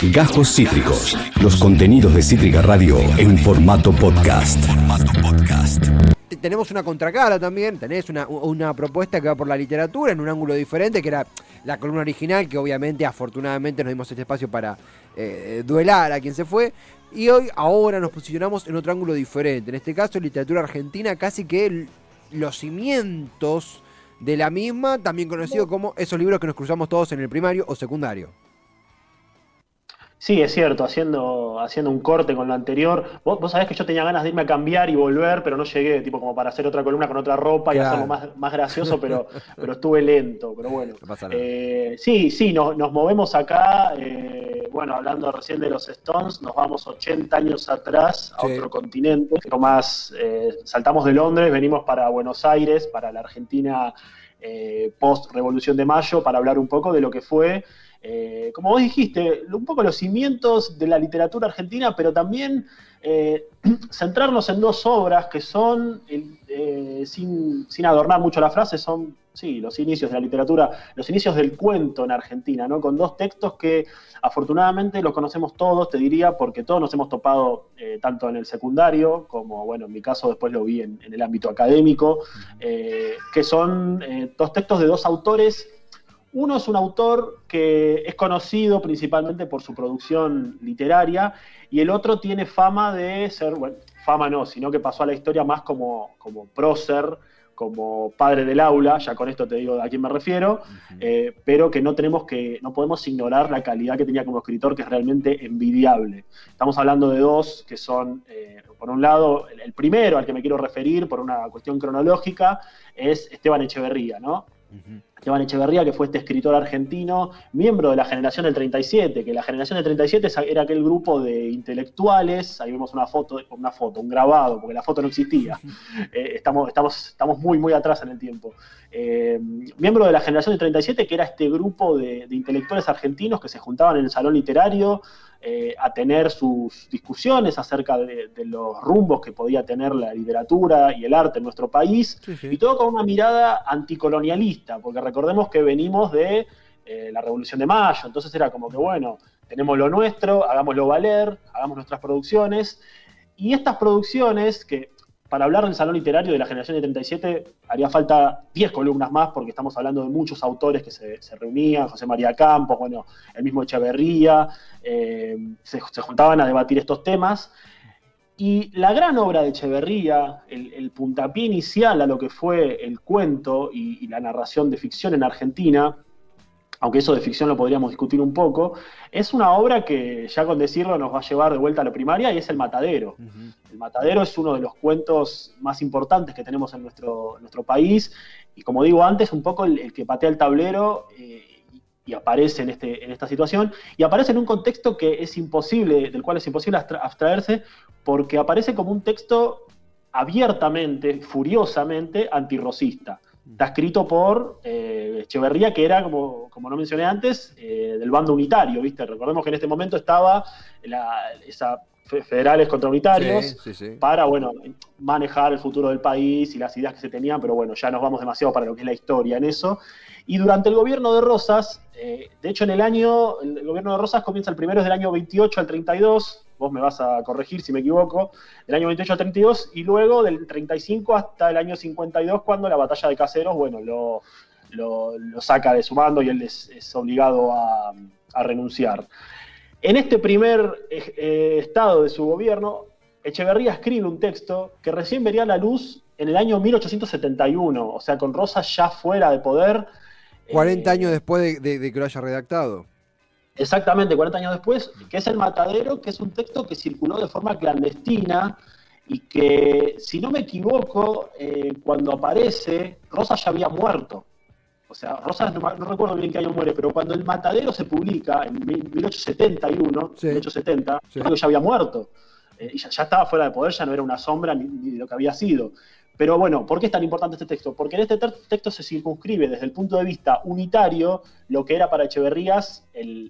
Gajos Cítricos. Los contenidos de Cítrica Radio en formato podcast. Tenemos una contracara también, tenés una, una propuesta que va por la literatura en un ángulo diferente, que era la columna original, que obviamente, afortunadamente, nos dimos este espacio para eh, duelar a quien se fue. Y hoy, ahora nos posicionamos en otro ángulo diferente. En este caso, literatura argentina, casi que los cimientos de la misma, también conocido como esos libros que nos cruzamos todos en el primario o secundario. Sí, es cierto, haciendo, haciendo un corte con lo anterior. Vos, vos, sabés que yo tenía ganas de irme a cambiar y volver, pero no llegué, tipo como para hacer otra columna con otra ropa y hacerlo más, más gracioso, pero, pero estuve lento, pero bueno. Eh, sí, sí, nos, nos movemos acá, eh, bueno, hablando recién de los Stones, nos vamos 80 años atrás a otro continente, pero más, eh, saltamos de Londres, venimos para Buenos Aires, para la Argentina post-Revolución de Mayo, para hablar un poco de lo que fue eh, como vos dijiste, un poco los cimientos de la literatura argentina, pero también eh, centrarnos en dos obras que son, eh, sin, adornar mucho la frase, son, sí, los inicios de la literatura, los inicios del cuento en Argentina, ¿no? Con dos textos que afortunadamente los conocemos todos, te diría, porque todos nos hemos topado tanto en el secundario, como, bueno, en mi caso después lo vi en, en el ámbito académico, que son dos textos de dos autores uno es un autor que es conocido principalmente por su producción literaria y el otro tiene fama de ser, bueno, fama no, sino que pasó a la historia más como, como prócer, como padre del aula, ya con esto te digo a quién me refiero, eh, pero que no tenemos que, no podemos ignorar la calidad que tenía como escritor, que es realmente envidiable. Estamos hablando de dos que son, eh, por un lado, el, primero al que me quiero referir por una cuestión cronológica es Esteban Echeverría, ¿no? Esteban Echeverría, que fue este escritor argentino, miembro de la generación del 37, que la generación del 37 era aquel grupo de intelectuales, ahí vemos una foto, una foto, un grabado, porque la foto no existía, eh, estamos, estamos, estamos muy, muy atrás en el tiempo. Eh, miembro de la generación del 37, que era este grupo de, de intelectuales argentinos que se juntaban en el salón literario, eh, a tener sus discusiones acerca de, los rumbos que podía tener la literatura y el arte en nuestro país, y todo con una mirada anticolonialista, porque recordemos que venimos de eh, la Revolución de Mayo, entonces era como que, bueno, tenemos lo nuestro, hagámoslo valer, hagamos nuestras producciones, y estas producciones que para hablar del salón literario de la generación de 37 haría falta 10 columnas más porque estamos hablando de muchos autores que se, reunían, José María Campos, bueno, el mismo Echeverría, eh, se, juntaban a debatir estos temas. Y la gran obra de Echeverría, el, puntapié inicial a lo que fue el cuento y la narración de ficción en Argentina, aunque eso de ficción lo podríamos discutir un poco, es una obra que ya con decirlo nos va a llevar de vuelta a la primaria y es El Matadero. El Matadero es uno de los cuentos más importantes que tenemos en nuestro, nuestro país y como digo antes, un poco el, que patea el tablero eh, y aparece en, este, en esta situación y aparece en un contexto que es imposible, del cual es imposible abstraerse porque aparece como un texto abiertamente, furiosamente antirrosista. Está escrito por eh, Echeverría, que era, como, como no mencioné antes, eh, del bando unitario, ¿viste? Recordemos que en este momento estaba la, esa federales contra unitarios para, bueno, manejar el futuro del país y las ideas que se tenían, pero bueno, ya nos vamos demasiado para lo que es la historia en eso. Y durante el gobierno de Rosas, eh, de hecho en el año, el gobierno de Rosas comienza el primero del año 28 al 32, vos me vas a corregir si me equivoco, del año 28 al 32, y luego del 35 hasta el año 52, cuando la batalla de Caseros, bueno, lo, lo, saca de su mando y él es, obligado a, renunciar. En este primer eh, estado de su gobierno, Echeverría escribe un texto que recién vería la luz en el año 1871, o sea, con Rosas ya fuera de poder. 40 eh, años después de que lo haya redactado. Exactamente, 40 años después, que es El Matadero, que es un texto que circuló de forma clandestina y que, si no me equivoco, eh, cuando aparece, Rosa ya había muerto. O sea, Rosa no, recuerdo bien qué año muere, pero cuando El Matadero se publica en 1871, 1870, creo que ya había muerto. Eh, y ya, estaba fuera de poder, ya no era una sombra ni, ni de lo que había sido. Pero bueno, ¿por qué es tan importante este texto? Porque en este texto se circunscribe desde el punto de vista unitario lo que era para Echeverrías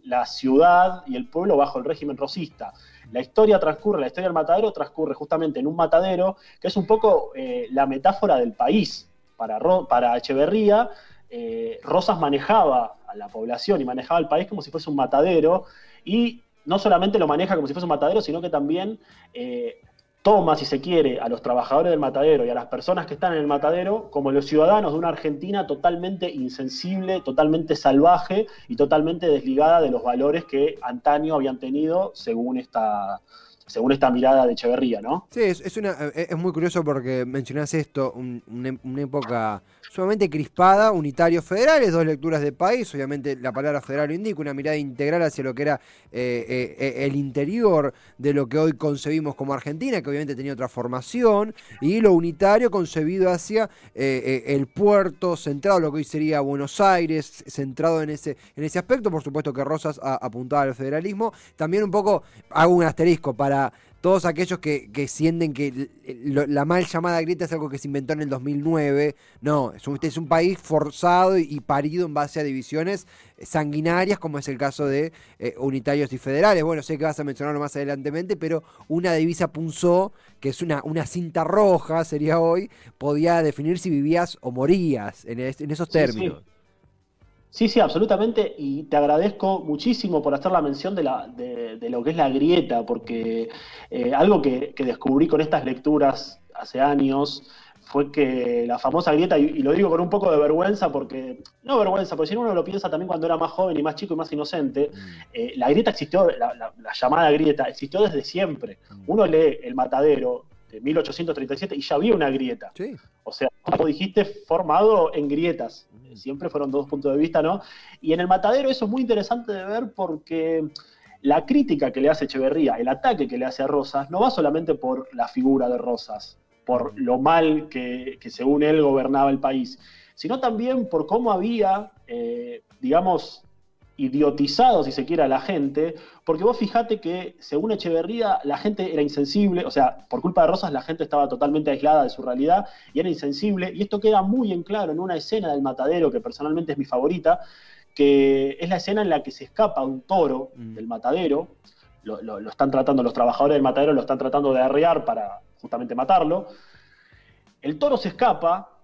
la ciudad y el pueblo bajo el régimen rosista. La historia transcurre, la historia del matadero transcurre justamente en un matadero, que es un poco eh, la metáfora del país. Para, para Echeverría, eh, Rosas manejaba a la población y manejaba el país como si fuese un matadero, y no solamente lo maneja como si fuese un matadero, sino que también eh, toma, si se quiere, a los trabajadores del matadero y a las personas que están en el matadero como los ciudadanos de una Argentina totalmente insensible, totalmente salvaje y totalmente desligada de los valores que antaño habían tenido según esta, según esta mirada de Echeverría, ¿no? Sí, es, una, es muy curioso porque mencionás esto, una época sumamente crispada, unitarios federales, dos lecturas de país, obviamente la palabra federal lo indica, una mirada integral hacia lo que era eh, eh, eh, el interior de lo que hoy concebimos como Argentina, que obviamente tenía otra formación, y lo unitario concebido hacia el puerto, centrado en lo que hoy sería Buenos Aires, centrado en ese, en ese aspecto, por supuesto que Rosas apuntaba al federalismo, también un poco hago un asterisco para todos aquellos que, sienten que la mal llamada grieta es algo que se inventó en el 2009. No, es un, es un país forzado y, parido en base a divisiones sanguinarias, como es el caso de eh, unitarios y federales. Bueno, sé que vas a mencionarlo más adelantemente, pero una divisa punzó, que es una, una cinta roja, sería hoy, podía definir si vivías o morías en, esos términos. Sí, sí, absolutamente. Y te agradezco muchísimo por hacer la mención de, la, de, lo que es la grieta, porque eh, algo que, descubrí con estas lecturas hace años fue que la famosa grieta, y, lo digo con un poco de vergüenza, porque, no vergüenza, porque si uno lo piensa también cuando era más joven y más chico y más inocente, mm. eh, la grieta existió, la, la, llamada grieta existió desde siempre. Mm. Uno lee El Matadero de 1837 y ya había una grieta. O sea, como dijiste, formado en grietas. Mm. Siempre fueron dos puntos de vista, ¿no? Y en el matadero eso es muy interesante de ver porque la crítica que le hace Echeverría, el ataque que le hace a Rosas, no va solamente por la figura de Rosas, por mm. lo mal que, según él gobernaba el país, sino también por cómo había, eh, digamos, idiotizado, si se quiere, a la gente, porque vos fijate que, según Echeverría, la gente era insensible, o sea, por culpa de Rosas la gente estaba totalmente aislada de su realidad y era insensible, y esto queda muy en claro en una escena del matadero, que personalmente es mi favorita, que es la escena en la que se escapa un toro mm. del matadero, lo, están tratando, los trabajadores del matadero lo están tratando de arrear para justamente matarlo, el toro se escapa,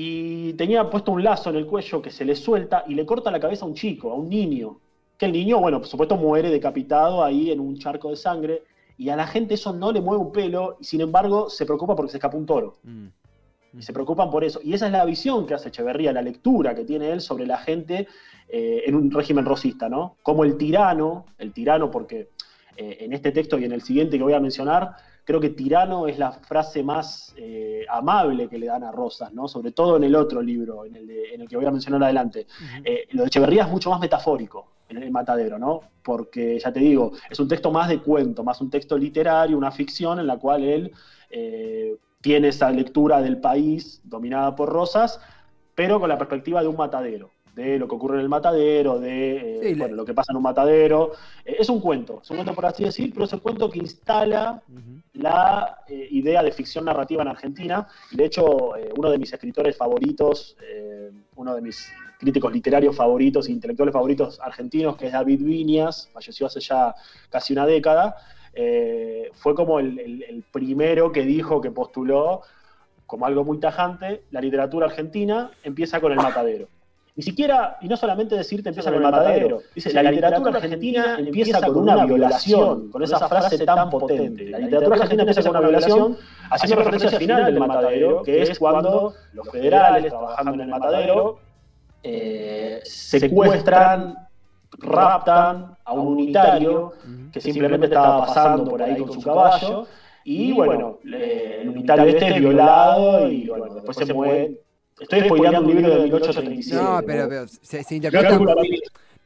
y tenía puesto un lazo en el cuello que se le suelta y le corta la cabeza a un chico, a un niño. Que el niño, bueno, por supuesto muere decapitado ahí en un charco de sangre y a la gente eso no le mueve un pelo y sin embargo se preocupa porque se escapa un toro. Mm. Y se preocupan por eso. Y esa es la visión que hace Echeverría, la lectura que tiene él sobre la gente eh, en un régimen rosista, ¿no? Como el tirano, el tirano porque eh, en este texto y en el siguiente que voy a mencionar, Creo que tirano es la frase más eh, amable que le dan a Rosas, ¿no? Sobre todo en el otro libro, en el, que voy a mencionar adelante. Eh, lo de Echeverría es mucho más metafórico en el matadero, ¿no? Porque, ya te digo, es un texto más de cuento, más un texto literario, una ficción en la cual él eh, tiene esa lectura del país dominada por Rosas, pero con la perspectiva de un matadero de lo que ocurre en el matadero, de eh, lo que pasa en un matadero. Eh, es un cuento, es un cuento por así decir, pero es un cuento que instala la eh, idea de ficción narrativa en Argentina. De hecho, uno de mis escritores favoritos, uno de mis críticos literarios favoritos e intelectuales favoritos argentinos, que es David Viñas, falleció hace ya casi una década, fue como el primero que dijo, que postuló como algo muy tajante, la literatura argentina empieza con el matadero. Ni siquiera, y no solamente decirte empieza con el matadero, dice, la, literatura argentina empieza con una violación, con esa frase tan potente. La literatura argentina empieza con una violación, haciendo referencia al final del matadero, que es cuando los federales, trabajando en el matadero, eh, secuestran, raptan a un unitario que simplemente estaba pasando por ahí con su caballo, y bueno, el unitario este es violado y bueno, después se mueve Estoy spoileando un libro de 1837. No, pero, se, se interpreta.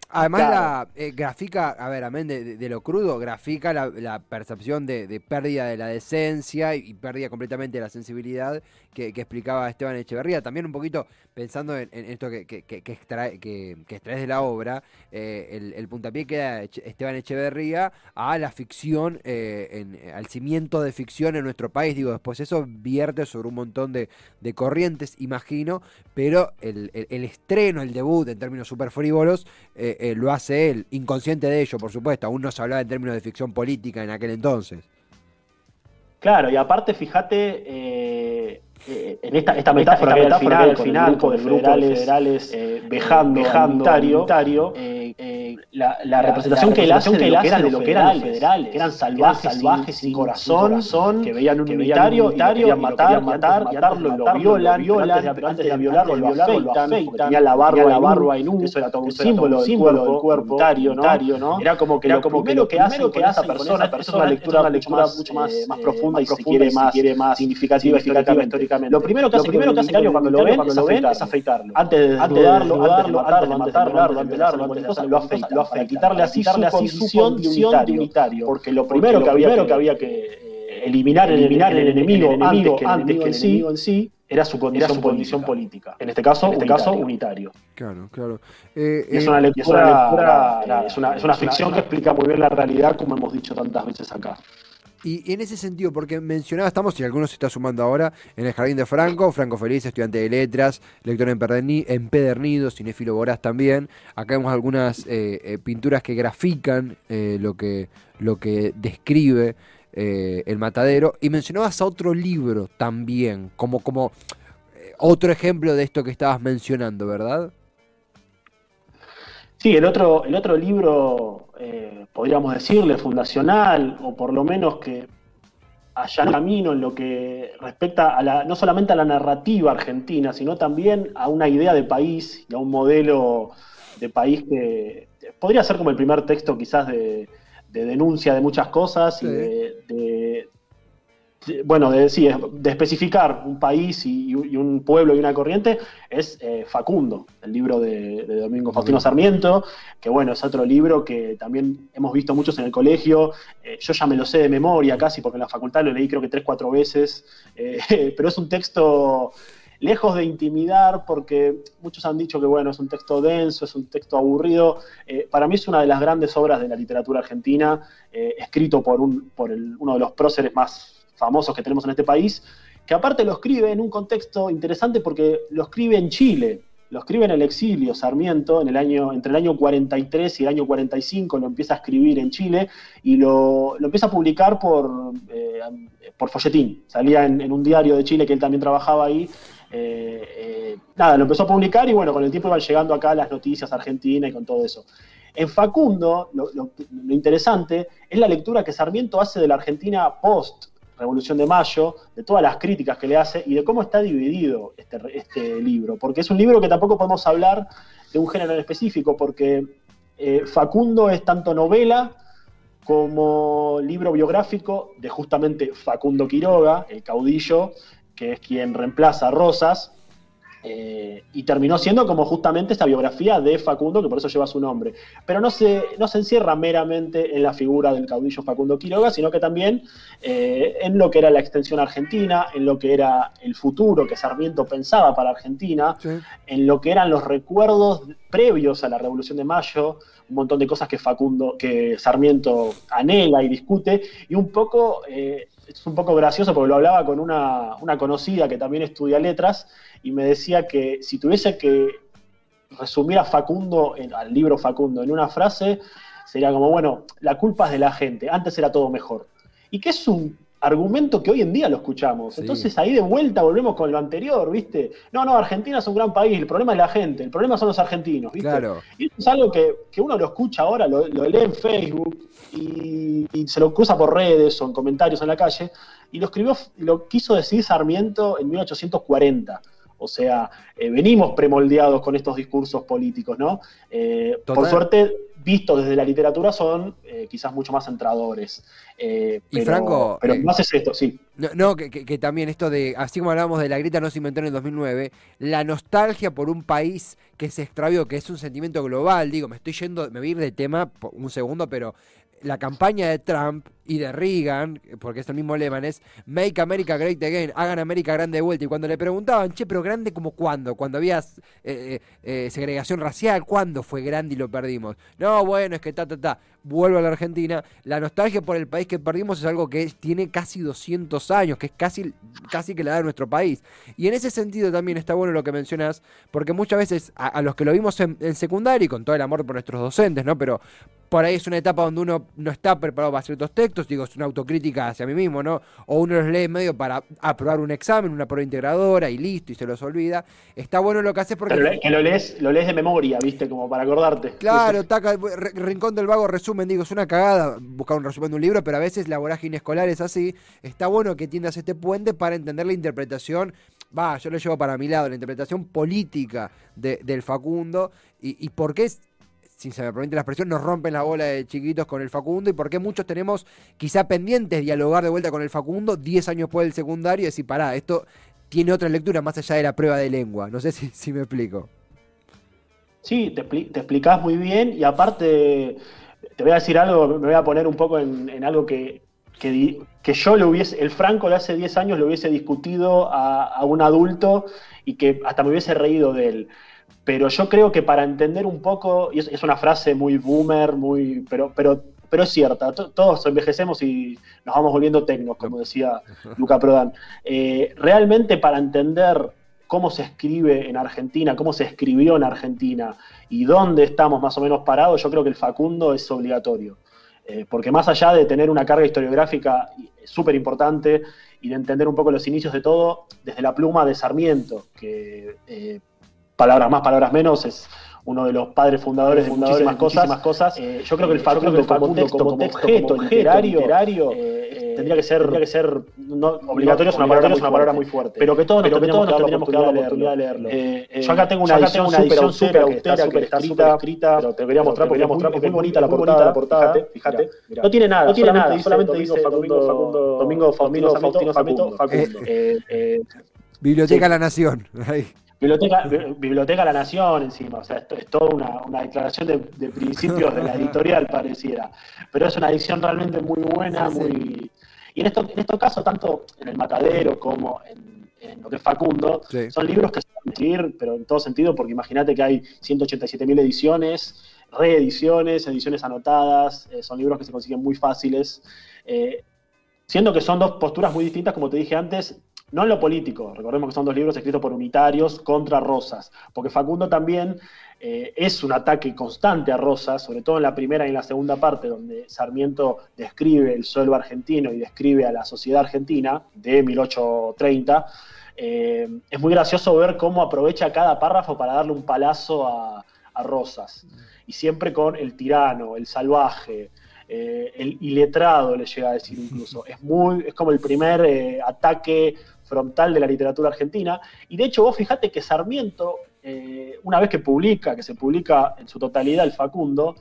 Además, la eh, grafica, a ver, amén de, lo crudo, grafica la, percepción de, pérdida de la decencia y, pérdida completamente de la sensibilidad que, explicaba Esteban Echeverría. También un poquito pensando en, esto que, que, que, extrae, que, extraes de la obra, eh, el, el, puntapié que da Esteban Echeverría a la ficción, eh, al cimiento de ficción en nuestro país. Digo, después eso vierte sobre un montón de, corrientes, imagino, pero el, estreno, el debut en términos súper frívolos, eh, lo hace él, inconsciente de ello, por supuesto. Aún no se hablaba en términos de ficción política en aquel entonces. Claro, y aparte, fíjate, eh, eh, en esta, esta metáfora, esta metáfora que al final, con el grupo de federales, eh, vejando, vejando eh, la, la, representación que él hace de lo que eran, de lo que eran los federales, que eran salvajes, salvajes sin, corazón, son, que veían un unitario, unitario y matar, matar, matarlo, lo violan, violan, antes de violarlo, lo afeitan, tenía la barba, la barba en un, eso era todo un símbolo del cuerpo, unitario, ¿no? Era como que lo que hace con esa persona, es una lectura mucho más eh, profunda y si quiere más significativa Lo primero que hace cuando lo ven es afeitarlo. Antes de darlo, darlo, matarlo, matarlo, antes de darlo, lo afeita, lo afeita, quitarle así su condición de unitario. Porque lo primero que había que eh, eliminar, eliminar el enemigo antes que el enemigo en sí era su condición, condición política. En este caso, en este caso unitario. Claro, claro. Eh, es, una lectura, es, una, es una ficción que explica muy bien la realidad, como hemos dicho tantas veces acá. Y en ese sentido, porque mencionaba, estamos, y algunos se está sumando ahora, en el Jardín de Franco, Franco Feliz, estudiante de letras, lector empedernido, cinéfilo voraz también. Acá vemos algunas eh, eh, pinturas que grafican eh, lo, que, lo que describe el matadero. Y mencionabas a otro libro también, como, como otro ejemplo de esto que estabas mencionando, ¿verdad? Sí, el otro, el otro libro, eh, podríamos decirle, fundacional, o por lo menos que allá camino en lo que respecta a la, no solamente a la narrativa argentina, sino también a una idea de país y a un modelo de país que podría ser como el primer texto quizás de, denuncia de muchas cosas y de, bueno, de, de especificar un país y, un pueblo y una corriente, es eh, Facundo, el libro de, Domingo Faustino Sarmiento, que bueno, es otro libro que también hemos visto muchos en el colegio, eh, yo ya me lo sé de memoria casi, porque en la facultad lo leí creo que tres, cuatro veces, eh, pero es un texto lejos de intimidar, porque muchos han dicho que bueno, es un texto denso, es un texto aburrido, para mí es una de las grandes obras de la literatura argentina, escrito por, un, por uno de los próceres más famosos que tenemos en este país, que aparte lo escribe en un contexto interesante porque lo escribe en Chile, lo escribe en el exilio, Sarmiento, en el año, entre el año 43 y el año 45 lo empieza a escribir en Chile y lo, empieza a publicar por, eh, por folletín. Salía en, un diario de Chile que él también trabajaba ahí. Eh, eh, nada, lo empezó a publicar y bueno, con el tiempo iban llegando acá las noticias argentinas y con todo eso. En Facundo, lo, lo interesante es la lectura que Sarmiento hace de la Argentina post Revolución de Mayo, de todas las críticas que le hace y de cómo está dividido este, este libro. Porque es un libro que tampoco podemos hablar de un género en específico, porque eh, Facundo es tanto novela como libro biográfico de justamente Facundo Quiroga, el caudillo, que es quien reemplaza a Rosas, eh, y terminó siendo como justamente esta biografía de Facundo, que por eso lleva su nombre. Pero no se, no se encierra meramente en la figura del caudillo Facundo Quiroga, sino que también eh, en lo que era la extensión argentina, en lo que era el futuro que Sarmiento pensaba para Argentina, en lo que eran los recuerdos previos a la Revolución de Mayo, un montón de cosas que Facundo, que Sarmiento anhela y discute, y un poco, eh, es un poco gracioso porque lo hablaba con una, una conocida que también estudia letras, y me decía que si tuviese que resumir a Facundo, al libro Facundo, en una frase, sería como, bueno, la culpa es de la gente, antes era todo mejor. Y que es un argumento que hoy en día lo escuchamos. Entonces ahí de vuelta volvemos con lo anterior, ¿viste? No, no, Argentina es un gran país, el problema es la gente, el problema son los argentinos, ¿viste? Y eso es algo que, uno lo escucha ahora, lo, lee en Facebook y, y, se lo cruza por redes o en comentarios en la calle, y lo escribió, lo quiso decir Sarmiento en 1840. O sea, eh, venimos premoldeados con estos discursos políticos, ¿no? Eh, por suerte, vistos desde la literatura, son eh, quizás mucho más centradores. y Franco. Pero no haces esto, sí. No, que, también esto de, así como hablábamos de la grieta no se inventó en el 2009, la nostalgia por un país que se extravió, que es un sentimiento global, digo, me estoy yendo, me voy a ir de tema un segundo, pero la campaña de Trump y de Reagan, porque es el mismo lema, es Make America Great Again, hagan América grande de vuelta. Y cuando le preguntaban, che, pero grande como cuándo, cuando había eh, eh, eh, segregación racial, ¿cuándo fue grande y lo perdimos? No, bueno, es que ta, ta, ta, vuelvo a la Argentina. La nostalgia por el país que perdimos es algo que tiene casi 200 años, que es casi, casi que la da nuestro país. Y en ese sentido también está bueno lo que mencionas, porque muchas veces a, los que lo vimos en, en secundaria y con todo el amor por nuestros docentes, ¿no? Pero por ahí es una etapa donde uno no está preparado para ciertos textos, digo, es una autocrítica hacia mí mismo, ¿no? O uno los lee medio para aprobar un examen, una prueba integradora y listo, y se los olvida. Está bueno lo que hace porque... Pero que lo lees, lo lees de memoria, ¿viste? Como para acordarte. Claro, taca, Rincón del Vago resumen, digo, es una cagada buscar un resumen de un libro, pero a veces la vorágine escolar es así. Está bueno que tiendas este puente para entender la interpretación va, yo lo llevo para mi lado, la interpretación política del Facundo y, y por qué si se me permite la expresión, nos rompen la bola de chiquitos con el Facundo y por qué muchos tenemos quizá pendientes dialogar de vuelta con el Facundo 10 años después del secundario y decir, pará, esto tiene otra lectura más allá de la prueba de lengua. No sé si, me explico. Sí, te, explicás muy bien y aparte te voy a decir algo, me voy a poner un poco en, algo que, que, yo lo hubiese, el Franco de hace 10 años lo hubiese discutido a, a un adulto y que hasta me hubiese reído de él. Pero yo creo que para entender un poco, y es, una frase muy boomer, muy, pero, pero, pero es cierta, todos envejecemos y nos vamos volviendo tecnos, como decía Luca Prodan. Eh, realmente para entender cómo se escribe en Argentina, cómo se escribió en Argentina y dónde estamos más o menos parados, yo creo que el Facundo es obligatorio. Eh, porque más allá de tener una carga historiográfica súper importante y de entender un poco los inicios de todo, desde la pluma de Sarmiento, que eh, palabras más, palabras menos, es uno de los padres fundadores de muchísimas, cosas. cosas. Eh, yo creo que el Facundo, como, texto, como, objeto literario, literario eh, tendría que ser, tendría que ser no, obligatorio, es una, palabra, es una palabra muy fuerte. Pero que todos nos tendríamos, que, que dar la oportunidad de leerlo. Eh, yo acá tengo una edición, súper austera, súper escrita, escrita, pero te quería mostrar, porque es muy bonita la portada. Fíjate, no tiene nada, no tiene nada, solamente dice Facundo, Domingo Faustino Facundo. Biblioteca La Nación. Biblioteca, Biblioteca La Nación encima, o sea, esto es toda una, declaración de, principios de la editorial, pareciera. Pero es una edición realmente muy buena, muy... Y en, esto, en estos casos, tanto en El Matadero como en, lo que es Facundo, son libros que se van a escribir, pero en todo sentido, porque imagínate que hay 187.000 ediciones, reediciones, ediciones anotadas, eh, son libros que se consiguen muy fáciles. Eh, siendo que son dos posturas muy distintas, como te dije antes, no en lo político, recordemos que son dos libros escritos por unitarios contra Rosas, porque Facundo también eh, es un ataque constante a Rosas, sobre todo en la primera y en la segunda parte, donde Sarmiento describe el suelo argentino y describe a la sociedad argentina de 1830. Eh, es muy gracioso ver cómo aprovecha cada párrafo para darle un palazo a, Rosas, y siempre con el tirano, el salvaje, eh, el iletrado le llega a decir incluso. Es muy, es como el primer ataque frontal de la literatura argentina. Y de hecho, vos fijate que Sarmiento, eh, una vez que publica, que se publica en su totalidad el Facundo,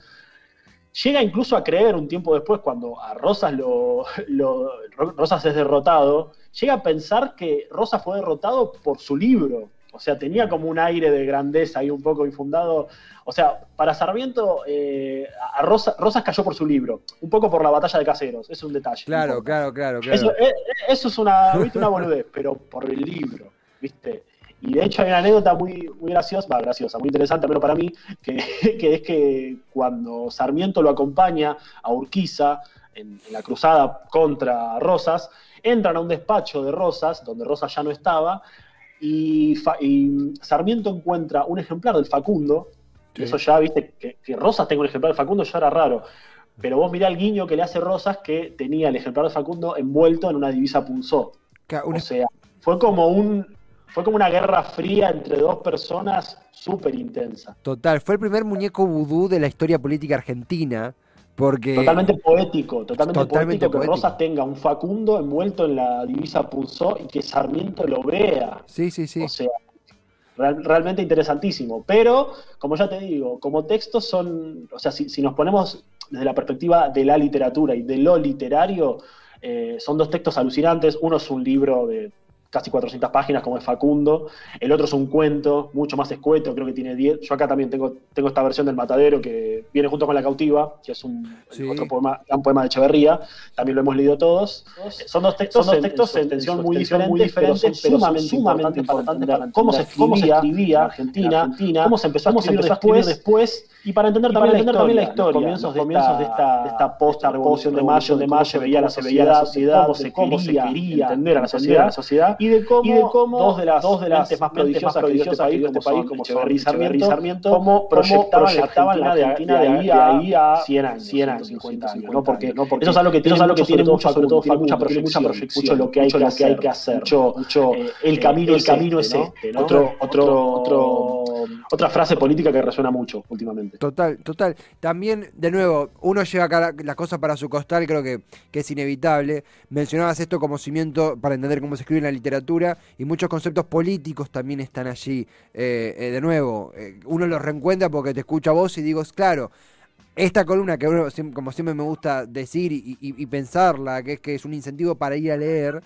llega incluso a creer un tiempo después, cuando a Rosas, lo, Rosas es derrotado, llega a pensar que Rosas fue derrotado por su libro. O sea, tenía como un aire de grandeza ahí un poco infundado. O sea, para Sarmiento, eh, a Rosas cayó por su libro, un poco por la batalla de Caseros, es un detalle. Claro, claro, claro, Eso, eh, eso, es una, una boludez, pero por el libro, ¿viste? Y de hecho hay una anécdota muy, muy graciosa, va, graciosa, muy interesante, pero para mí, que, es que cuando Sarmiento lo acompaña a Urquiza en, en la cruzada contra Rosas, entran a un despacho de Rosas, donde Rosas ya no estaba, y, Sarmiento encuentra un ejemplar del Facundo, eso ya, viste, que, Rosas tenga un ejemplar del Facundo ya era raro, pero vos mirá el guiño que le hace Rosas que tenía el ejemplar del Facundo envuelto en una divisa punzó. O sea, fue como un fue como una guerra fría entre dos personas súper intensa. Total, fue el primer muñeco vudú de la historia política argentina. Totalmente poético, totalmente, poético, que Rosas tenga un Facundo envuelto en la divisa Punzó y que Sarmiento lo vea. Sí, sí, sí. O sea, realmente interesantísimo. Pero, como ya te digo, como textos son, o sea, si, nos ponemos desde la perspectiva de la literatura y de lo literario, eh, son dos textos alucinantes. Uno es un libro de casi 400 páginas como es Facundo, el otro es un cuento mucho más escueto, creo que tiene 10, yo acá también tengo, tengo esta versión del Matadero que viene junto con La Cautiva, que es un otro poema, gran poema de Echeverría, también lo hemos leído todos. Son dos textos, son dos textos en, tensión muy diferentes, pero son sumamente, sumamente importantes para cómo se escribía, en Argentina, Argentina, cómo se empezó a escribir después, después y para entender, también, la historia, la historia, comienzos, comienzos de esta, de esta post-revolución de mayo, de mayo, se veía la sociedad, cómo se, quería, entender a la sociedad, y de cómo, dos de las, dos de las más prodigiosas que dio este país, este país como y Sarmiento, cómo proyectaban, la Argentina de ahí a, ahí a 100 años, 100 años 50 años, ¿no? Porque, no porque eso es algo que tiene, es algo que tiene mucho, sobre todo, mucha proyección, mucho lo que hay, que, hacer, que hacer, mucho, mucho eh, el camino, el camino es este, ¿no? Otro, otro, otro, otra frase política que resuena mucho últimamente. Total, total. También, de nuevo, uno lleva acá las cosas para su costal, creo que, que es inevitable. Mencionabas esto como cimiento para entender cómo se escribe en la literatura y muchos conceptos políticos también están allí. Eh, eh, de nuevo, eh, uno los reencuentra porque te escucha a vos y digo, claro, esta columna que uno, como siempre me gusta decir y, pensarla, que es que es un incentivo para ir a leer,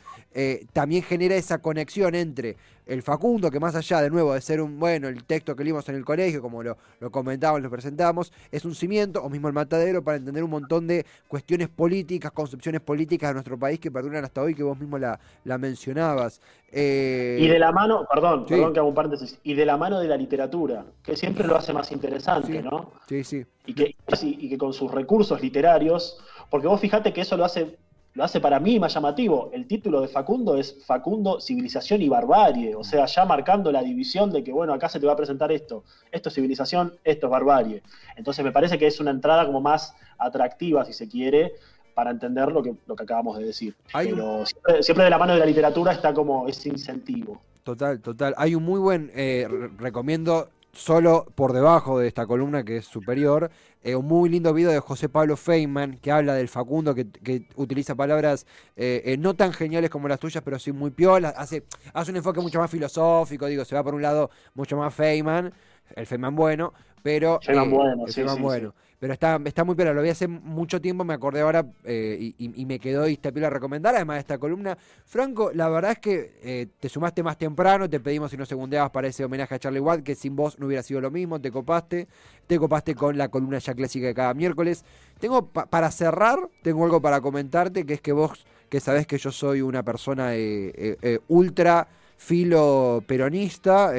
también genera esa conexión entre el Facundo, que más allá de nuevo de ser un, bueno, el texto que leímos en el colegio, como lo, lo comentábamos, lo presentamos, es un cimiento, o mismo el matadero, para entender un montón de cuestiones políticas, concepciones políticas de nuestro país que perduran hasta hoy, que vos mismo la, la mencionabas. Eh, y de la mano, perdón, perdón que hago un paréntesis, y de la mano de la literatura, que siempre lo hace más interesante, ¿no? Sí, sí. Y que, y que con sus recursos literarios, porque vos fijate que eso lo hace lo hace para mí más llamativo. El título de Facundo es Facundo, Civilización y Barbarie, o sea, ya marcando la división de que, bueno, acá se te va a presentar esto, esto es civilización, esto es barbarie. Entonces me parece que es una entrada como más atractiva, si se quiere, para entender lo que, lo que acabamos de decir. Pero siempre, de la mano de la literatura está como ese incentivo. Total, total. Hay un muy buen, eh, recomiendo solo por debajo de esta columna que es superior, eh, un muy lindo video de José Pablo Feynman que habla del Facundo, que, utiliza palabras eh, eh, no tan geniales como las tuyas, pero sí muy piolas, hace, hace un enfoque mucho más filosófico, digo, se va por un lado mucho más Feynman, el Feynman bueno, pero... Feynman bueno, sí, bueno. Pero está, está muy pero lo vi hace mucho tiempo, me acordé ahora eh, y, me quedó esta pila a recomendar, además de esta columna. Franco, la verdad es que eh, te sumaste más temprano, te pedimos si no segundeabas para ese homenaje a Charlie Watt, que sin vos no hubiera sido lo mismo, te copaste, te copaste con la columna ya clásica de cada miércoles. Tengo, para cerrar, tengo algo para comentarte, que es que vos, que sabés que yo soy una persona eh, ultra filo peronista,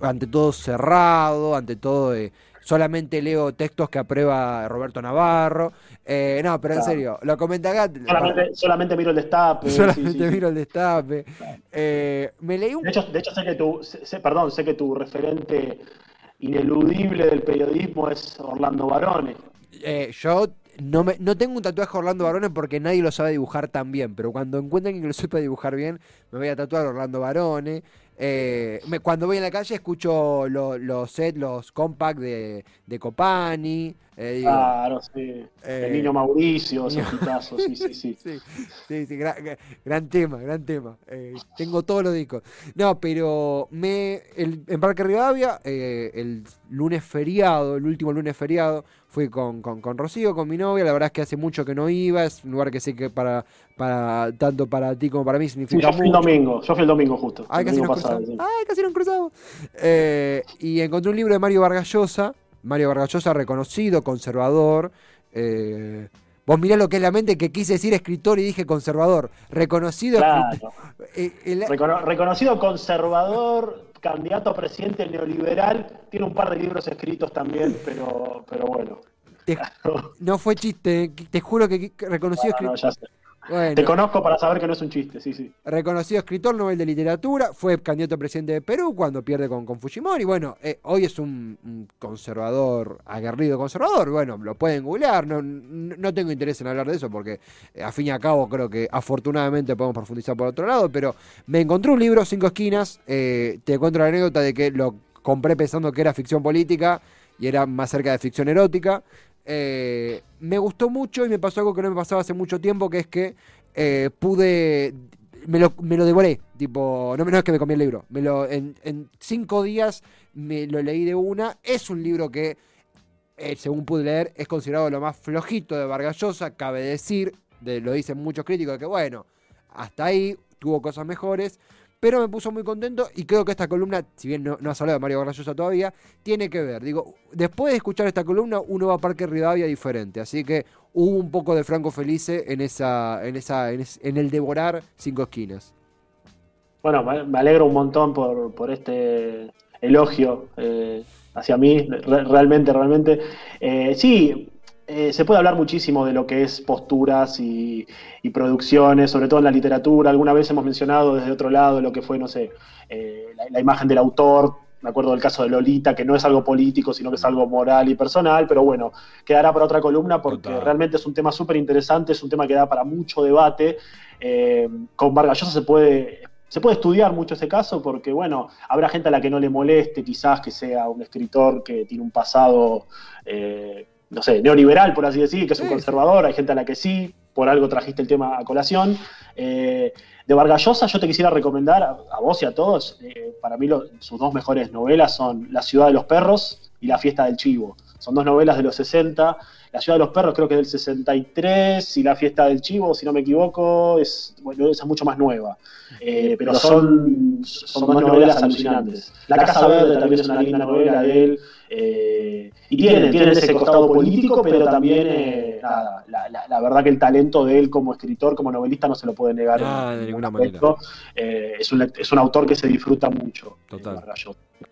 ante todo cerrado, ante todo solamente leo textos que aprueba Roberto Navarro. Eh, no, pero en serio, lo comenta acá. Solamente, miro el destape. Solamente miro el destape. Eh, me leí un... de, hecho, de hecho, sé que tu, sé, perdón, sé que tu referente ineludible del periodismo es Orlando Barone. Eh, yo no, me, no tengo un tatuaje Orlando Barone porque nadie lo sabe dibujar tan bien, pero cuando encuentren que lo sepa dibujar bien, me voy a tatuar Orlando Barone. Eh, cuando voy en la calle escucho los sets, los compact de, de Copani. Eh, claro, sí. el eh, niño Mauricio, esos sí, sí, sí. sí, sí, gran, tema, gran tema. tengo todos los discos. No, pero me en Parque Rivadavia, el lunes feriado, el último lunes feriado, fui con, con, con, Rocío, con mi novia. La verdad es que hace mucho que no iba. Es un lugar que sé que para, para tanto para ti como para mí significa yo fui mucho. El domingo, yo fui el domingo justo. Ay, casi, nos cruzamos. Ay, casi nos cruzamos. Eh, y encontré un libro de Mario Vargallosa Mario Vargallosa, reconocido, conservador. Eh, vos mirá lo que es la mente que quise decir escritor y dije conservador. Reconocido eh, reconocido conservador, candidato a presidente neoliberal. Tiene un par de libros escritos también, pero, pero bueno. no fue chiste, te juro que reconocido Te conozco para saber que no es un chiste, sí, sí. Reconocido escritor, Nobel de Literatura, fue candidato a presidente de Perú cuando pierde con, con Fujimori. Bueno, eh, hoy es un, conservador, aguerrido conservador. Bueno, lo pueden googlear, no, no tengo interés en hablar de eso porque eh, a fin y a cabo creo que afortunadamente podemos profundizar por otro lado. Pero me encontré un libro, Cinco Esquinas. Eh, te cuento la anécdota de que lo compré pensando que era ficción política y era más cerca de ficción erótica. Eh, me gustó mucho y me pasó algo que no me pasaba hace mucho tiempo, que es que eh, pude... Me lo, devoré, tipo, no, no es que me comí el libro, me lo, en, cinco días me lo leí de una. Es un libro que, eh, según pude leer, es considerado lo más flojito de Vargallosa, cabe decir, de, lo dicen muchos críticos, que bueno, hasta ahí tuvo cosas mejores, pero me puso muy contento y creo que esta columna, si bien no, no has hablado de Mario Garrayosa todavía, tiene que ver. Digo, después de escuchar esta columna, uno va a Parque Rivadavia diferente, así que hubo un poco de Franco Felice en esa, en esa, en, el devorar cinco esquinas. Bueno, me alegro un montón por, este elogio eh, hacia mí, realmente, realmente. Eh, sí, eh, se puede hablar muchísimo de lo que es posturas y, producciones, sobre todo en la literatura. Alguna vez hemos mencionado desde otro lado lo que fue, no sé, eh, la, imagen del autor. Me acuerdo del caso de Lolita, que no es algo político, sino que es algo moral y personal, pero bueno, quedará para otra columna porque realmente es un tema súper interesante, es un tema que da para mucho debate. Eh, con Vargas Llosa se puede se puede estudiar mucho ese caso porque, bueno, habrá gente a la que no le moleste quizás que sea un escritor que tiene un pasado no sé, neoliberal, por así decir, que es un conservador, hay gente a la que sí, por algo trajiste el tema a colación. Eh, de Vargallosa yo te quisiera recomendar a, vos y a todos, eh, para mí sus dos mejores novelas son La ciudad de los perros y La fiesta del chivo. Son dos novelas de los 60. La ciudad de los perros creo que es del 63 y La fiesta del chivo, si no me equivoco, es, bueno, es mucho más nueva. Eh, pero son, son dos novelas alucinantes. La Casa Verde también es una linda novela de él. Eh, y tienen, tienen ese costado político, pero también eh, la, verdad que el talento de él como escritor, como novelista, no se lo puede negar. Ah, de ninguna manera. Eh, es, un, es, un, autor que se disfruta mucho. Total.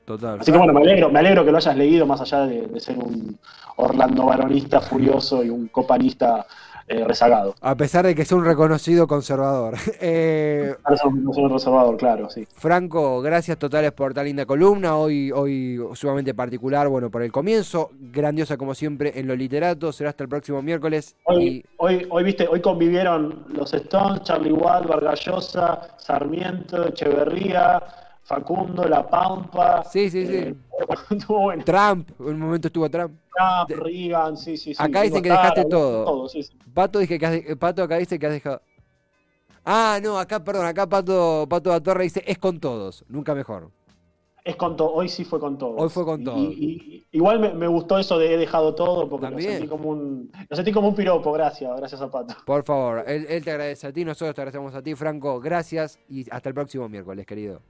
Total. Así que bueno, me alegro, me alegro que lo hayas leído, más allá de, de ser un Orlando Baronista furioso y un copanista eh, rezagado. A pesar de que es un reconocido conservador. eh, es un, conservador, claro, sí. Franco, gracias totales por tan linda columna, hoy, hoy sumamente particular, bueno, por el comienzo, grandiosa como siempre en lo literato, será hasta el próximo miércoles. Hoy, hoy, hoy, viste, hoy convivieron los Stones, Charlie Watt, Vargallosa, Sarmiento, Echeverría, Facundo, La Pampa. Sí, sí, sí. Eh, bueno. Trump, en un momento estuvo Trump. Trump, Reagan, sí, sí, sí. Acá dicen que dejaste todo. Pato, dije que has, Pato acá dice que has dejado. Ah, no, acá, perdón, acá Pato, Pato de la Torre dice es con todos, nunca mejor. Es con todo, hoy sí fue con todos. Hoy fue con todos. igual me, gustó eso de he dejado todo, porque lo sentí, como un, lo sentí como un piropo, gracias, gracias a Pato. Por favor, él, él te agradece a ti, nosotros te agradecemos a ti, Franco, gracias y hasta el próximo miércoles, querido.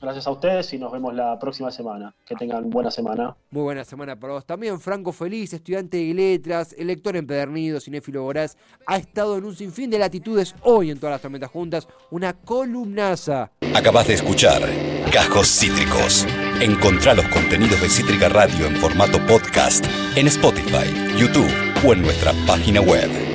Gracias a ustedes y nos vemos la próxima semana. Que tengan buena semana. Muy buena semana para vos. También Franco Feliz, estudiante de letras, lector empedernido, cinéfilo voraz, ha estado en un sinfín de latitudes hoy en todas las tormentas juntas. Una columnaza. Acabas de escuchar Cajos Cítricos. Encontrá los contenidos de Cítrica Radio en formato podcast en Spotify, YouTube o en nuestra página web.